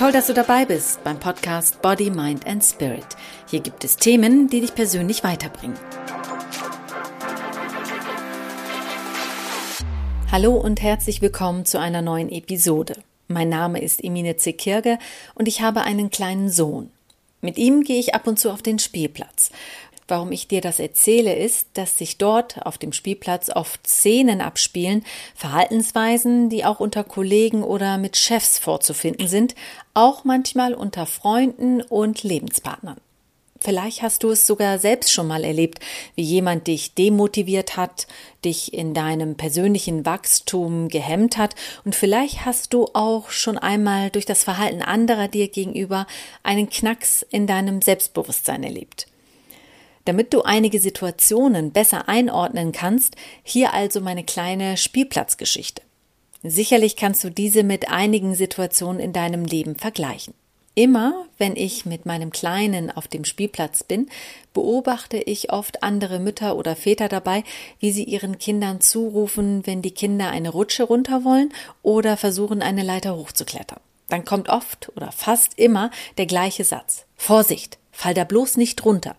Toll, dass du dabei bist beim Podcast Body, Mind and Spirit. Hier gibt es Themen, die dich persönlich weiterbringen. Hallo und herzlich willkommen zu einer neuen Episode. Mein Name ist Emine Zekirge und ich habe einen kleinen Sohn. Mit ihm gehe ich ab und zu auf den Spielplatz. Warum ich dir das erzähle, ist, dass sich dort auf dem Spielplatz oft Szenen abspielen, Verhaltensweisen, die auch unter Kollegen oder mit Chefs vorzufinden sind, auch manchmal unter Freunden und Lebenspartnern. Vielleicht hast du es sogar selbst schon mal erlebt, wie jemand dich demotiviert hat, dich in deinem persönlichen Wachstum gehemmt hat und vielleicht hast du auch schon einmal durch das Verhalten anderer dir gegenüber einen Knacks in deinem Selbstbewusstsein erlebt. Damit du einige Situationen besser einordnen kannst, hier also meine kleine Spielplatzgeschichte. Sicherlich kannst du diese mit einigen Situationen in deinem Leben vergleichen. Immer, wenn ich mit meinem Kleinen auf dem Spielplatz bin, beobachte ich oft andere Mütter oder Väter dabei, wie sie ihren Kindern zurufen, wenn die Kinder eine Rutsche runter wollen oder versuchen, eine Leiter hochzuklettern. Dann kommt oft oder fast immer der gleiche Satz. Vorsicht, fall da bloß nicht runter.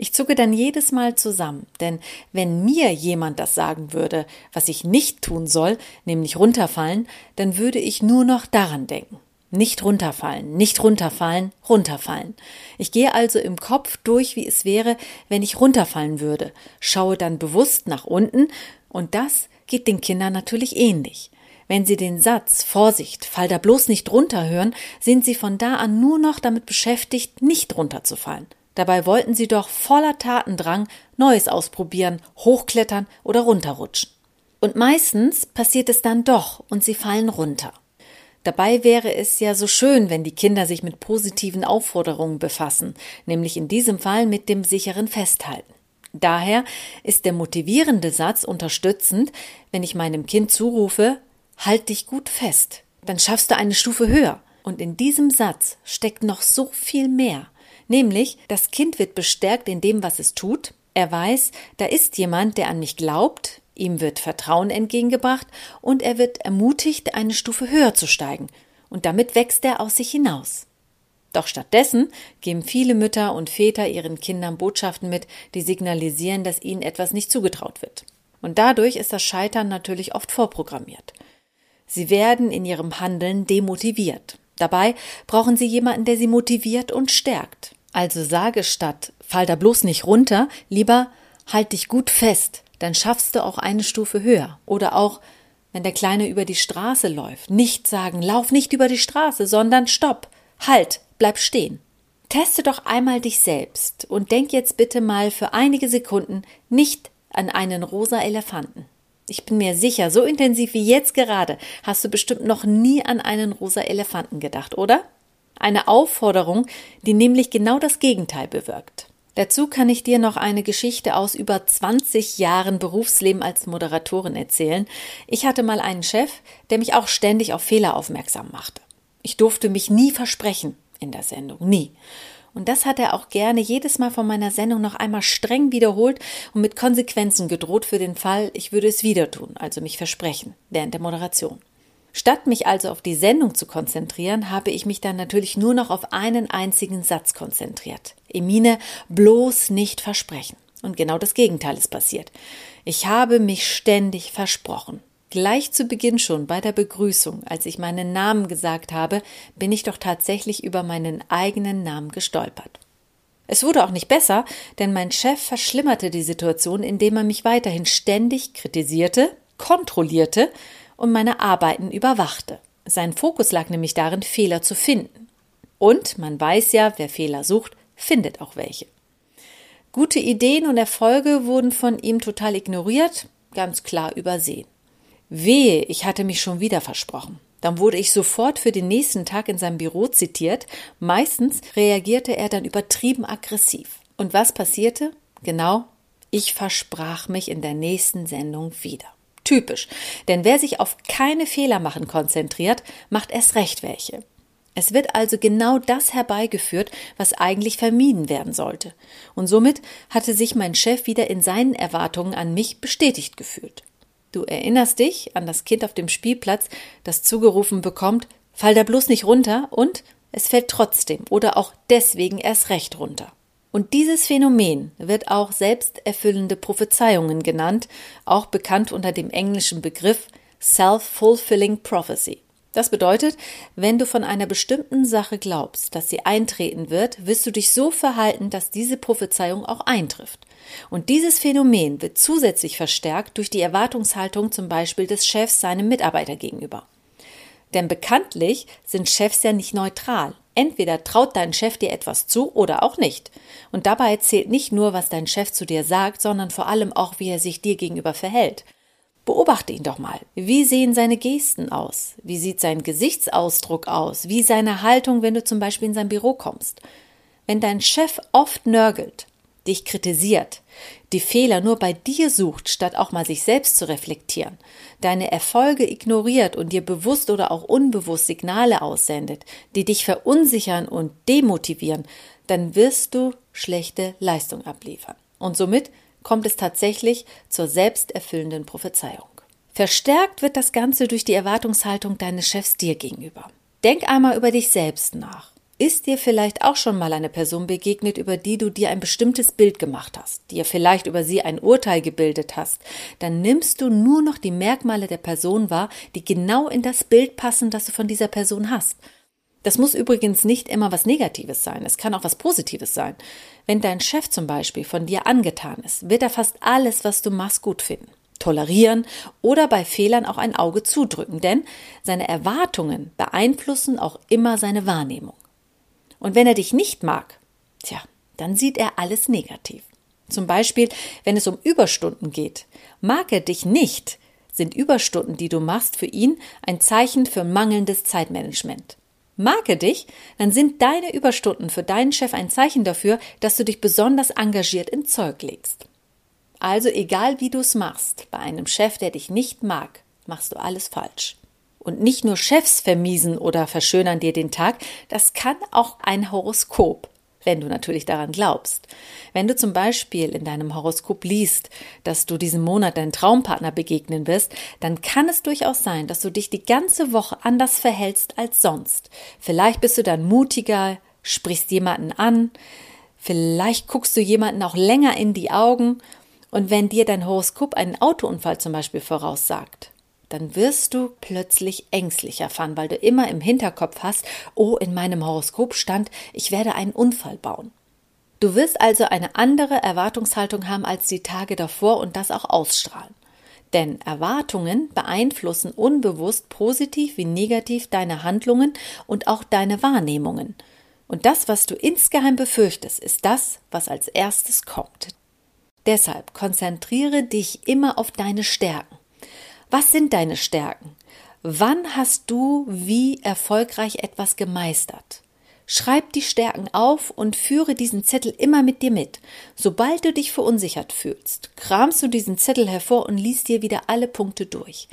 Ich zucke dann jedes Mal zusammen, denn wenn mir jemand das sagen würde, was ich nicht tun soll, nämlich runterfallen, dann würde ich nur noch daran denken. Nicht runterfallen, nicht runterfallen, runterfallen. Ich gehe also im Kopf durch, wie es wäre, wenn ich runterfallen würde, schaue dann bewusst nach unten, und das geht den Kindern natürlich ähnlich. Wenn sie den Satz Vorsicht, fall da bloß nicht runter hören, sind sie von da an nur noch damit beschäftigt, nicht runterzufallen. Dabei wollten sie doch voller Tatendrang Neues ausprobieren, hochklettern oder runterrutschen. Und meistens passiert es dann doch und sie fallen runter. Dabei wäre es ja so schön, wenn die Kinder sich mit positiven Aufforderungen befassen, nämlich in diesem Fall mit dem sicheren Festhalten. Daher ist der motivierende Satz unterstützend, wenn ich meinem Kind zurufe, halt dich gut fest, dann schaffst du eine Stufe höher. Und in diesem Satz steckt noch so viel mehr. Nämlich, das Kind wird bestärkt in dem, was es tut. Er weiß, da ist jemand, der an mich glaubt, ihm wird Vertrauen entgegengebracht und er wird ermutigt, eine Stufe höher zu steigen. Und damit wächst er aus sich hinaus. Doch stattdessen geben viele Mütter und Väter ihren Kindern Botschaften mit, die signalisieren, dass ihnen etwas nicht zugetraut wird. Und dadurch ist das Scheitern natürlich oft vorprogrammiert. Sie werden in ihrem Handeln demotiviert. Dabei brauchen sie jemanden, der sie motiviert und stärkt. Also sage statt fall da bloß nicht runter, lieber halt dich gut fest, dann schaffst du auch eine Stufe höher. Oder auch, wenn der Kleine über die Straße läuft, nicht sagen, lauf nicht über die Straße, sondern stopp, halt, bleib stehen. Teste doch einmal dich selbst und denk jetzt bitte mal für einige Sekunden nicht an einen rosa Elefanten. Ich bin mir sicher, so intensiv wie jetzt gerade hast du bestimmt noch nie an einen rosa Elefanten gedacht, oder? Eine Aufforderung, die nämlich genau das Gegenteil bewirkt. Dazu kann ich dir noch eine Geschichte aus über 20 Jahren Berufsleben als Moderatorin erzählen. Ich hatte mal einen Chef, der mich auch ständig auf Fehler aufmerksam machte. Ich durfte mich nie versprechen in der Sendung, nie. Und das hat er auch gerne jedes Mal von meiner Sendung noch einmal streng wiederholt und mit Konsequenzen gedroht für den Fall, ich würde es wieder tun, also mich versprechen, während der Moderation. Statt mich also auf die Sendung zu konzentrieren, habe ich mich dann natürlich nur noch auf einen einzigen Satz konzentriert. Emine, bloß nicht versprechen. Und genau das Gegenteil ist passiert. Ich habe mich ständig versprochen. Gleich zu Beginn schon bei der Begrüßung, als ich meinen Namen gesagt habe, bin ich doch tatsächlich über meinen eigenen Namen gestolpert. Es wurde auch nicht besser, denn mein Chef verschlimmerte die Situation, indem er mich weiterhin ständig kritisierte, kontrollierte und meine Arbeiten überwachte. Sein Fokus lag nämlich darin, Fehler zu finden. Und man weiß ja, wer Fehler sucht, findet auch welche. Gute Ideen und Erfolge wurden von ihm total ignoriert, ganz klar übersehen. Wehe, ich hatte mich schon wieder versprochen. Dann wurde ich sofort für den nächsten Tag in seinem Büro zitiert. Meistens reagierte er dann übertrieben aggressiv. Und was passierte? Genau, ich versprach mich in der nächsten Sendung wieder. Typisch. Denn wer sich auf keine Fehler machen konzentriert, macht erst recht welche. Es wird also genau das herbeigeführt, was eigentlich vermieden werden sollte. Und somit hatte sich mein Chef wieder in seinen Erwartungen an mich bestätigt gefühlt. Du erinnerst dich an das Kind auf dem Spielplatz, das zugerufen bekommt, fall da bloß nicht runter und es fällt trotzdem oder auch deswegen erst recht runter. Und dieses Phänomen wird auch selbsterfüllende Prophezeiungen genannt, auch bekannt unter dem englischen Begriff Self-Fulfilling Prophecy. Das bedeutet, wenn du von einer bestimmten Sache glaubst, dass sie eintreten wird, wirst du dich so verhalten, dass diese Prophezeiung auch eintrifft. Und dieses Phänomen wird zusätzlich verstärkt durch die Erwartungshaltung zum Beispiel des Chefs seinem Mitarbeiter gegenüber. Denn bekanntlich sind Chefs ja nicht neutral. Entweder traut dein Chef dir etwas zu oder auch nicht. Und dabei zählt nicht nur, was dein Chef zu dir sagt, sondern vor allem auch, wie er sich dir gegenüber verhält. Beobachte ihn doch mal. Wie sehen seine Gesten aus? Wie sieht sein Gesichtsausdruck aus? Wie seine Haltung, wenn du zum Beispiel in sein Büro kommst? Wenn dein Chef oft nörgelt, dich kritisiert, die Fehler nur bei dir sucht, statt auch mal sich selbst zu reflektieren, deine Erfolge ignoriert und dir bewusst oder auch unbewusst Signale aussendet, die dich verunsichern und demotivieren, dann wirst du schlechte Leistung abliefern. Und somit kommt es tatsächlich zur selbsterfüllenden Prophezeiung. Verstärkt wird das Ganze durch die Erwartungshaltung deines Chefs dir gegenüber. Denk einmal über dich selbst nach. Ist dir vielleicht auch schon mal eine Person begegnet, über die du dir ein bestimmtes Bild gemacht hast, dir vielleicht über sie ein Urteil gebildet hast, dann nimmst du nur noch die Merkmale der Person wahr, die genau in das Bild passen, das du von dieser Person hast. Das muss übrigens nicht immer was Negatives sein, es kann auch was Positives sein. Wenn dein Chef zum Beispiel von dir angetan ist, wird er fast alles, was du machst, gut finden tolerieren oder bei Fehlern auch ein Auge zudrücken, denn seine Erwartungen beeinflussen auch immer seine Wahrnehmung. Und wenn er dich nicht mag, tja, dann sieht er alles negativ. Zum Beispiel, wenn es um Überstunden geht. Mag er dich nicht, sind Überstunden, die du machst, für ihn ein Zeichen für mangelndes Zeitmanagement. Mag er dich, dann sind deine Überstunden für deinen Chef ein Zeichen dafür, dass du dich besonders engagiert ins Zeug legst. Also egal wie du es machst, bei einem Chef, der dich nicht mag, machst du alles falsch. Und nicht nur Chefs vermiesen oder verschönern dir den Tag, das kann auch ein Horoskop, wenn du natürlich daran glaubst. Wenn du zum Beispiel in deinem Horoskop liest, dass du diesen Monat deinen Traumpartner begegnen wirst, dann kann es durchaus sein, dass du dich die ganze Woche anders verhältst als sonst. Vielleicht bist du dann mutiger, sprichst jemanden an, vielleicht guckst du jemanden auch länger in die Augen und wenn dir dein Horoskop einen Autounfall zum Beispiel voraussagt, dann wirst du plötzlich ängstlicher fahren, weil du immer im Hinterkopf hast, oh, in meinem Horoskop stand, ich werde einen Unfall bauen. Du wirst also eine andere Erwartungshaltung haben als die Tage davor und das auch ausstrahlen. Denn Erwartungen beeinflussen unbewusst positiv wie negativ deine Handlungen und auch deine Wahrnehmungen. Und das, was du insgeheim befürchtest, ist das, was als erstes kommt. Deshalb konzentriere dich immer auf deine Stärken. Was sind deine Stärken? Wann hast du wie erfolgreich etwas gemeistert? Schreib die Stärken auf und führe diesen Zettel immer mit dir mit. Sobald du dich verunsichert fühlst, kramst du diesen Zettel hervor und liest dir wieder alle Punkte durch.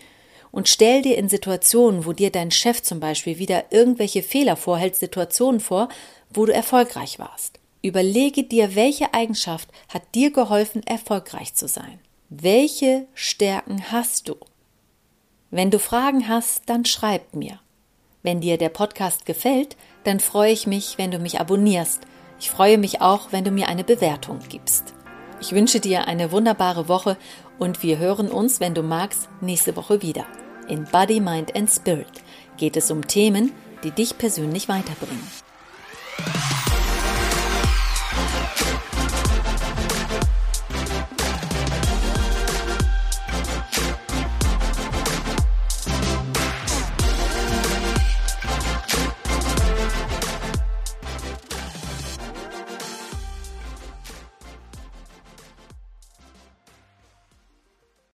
Und stell dir in Situationen, wo dir dein Chef zum Beispiel wieder irgendwelche Fehler vorhält, Situationen vor, wo du erfolgreich warst. Überlege dir, welche Eigenschaft hat dir geholfen, erfolgreich zu sein. Welche Stärken hast du? Wenn du Fragen hast, dann schreib mir. Wenn dir der Podcast gefällt, dann freue ich mich, wenn du mich abonnierst. Ich freue mich auch, wenn du mir eine Bewertung gibst. Ich wünsche dir eine wunderbare Woche und wir hören uns, wenn du magst, nächste Woche wieder. In Body, Mind and Spirit geht es um Themen, die dich persönlich weiterbringen.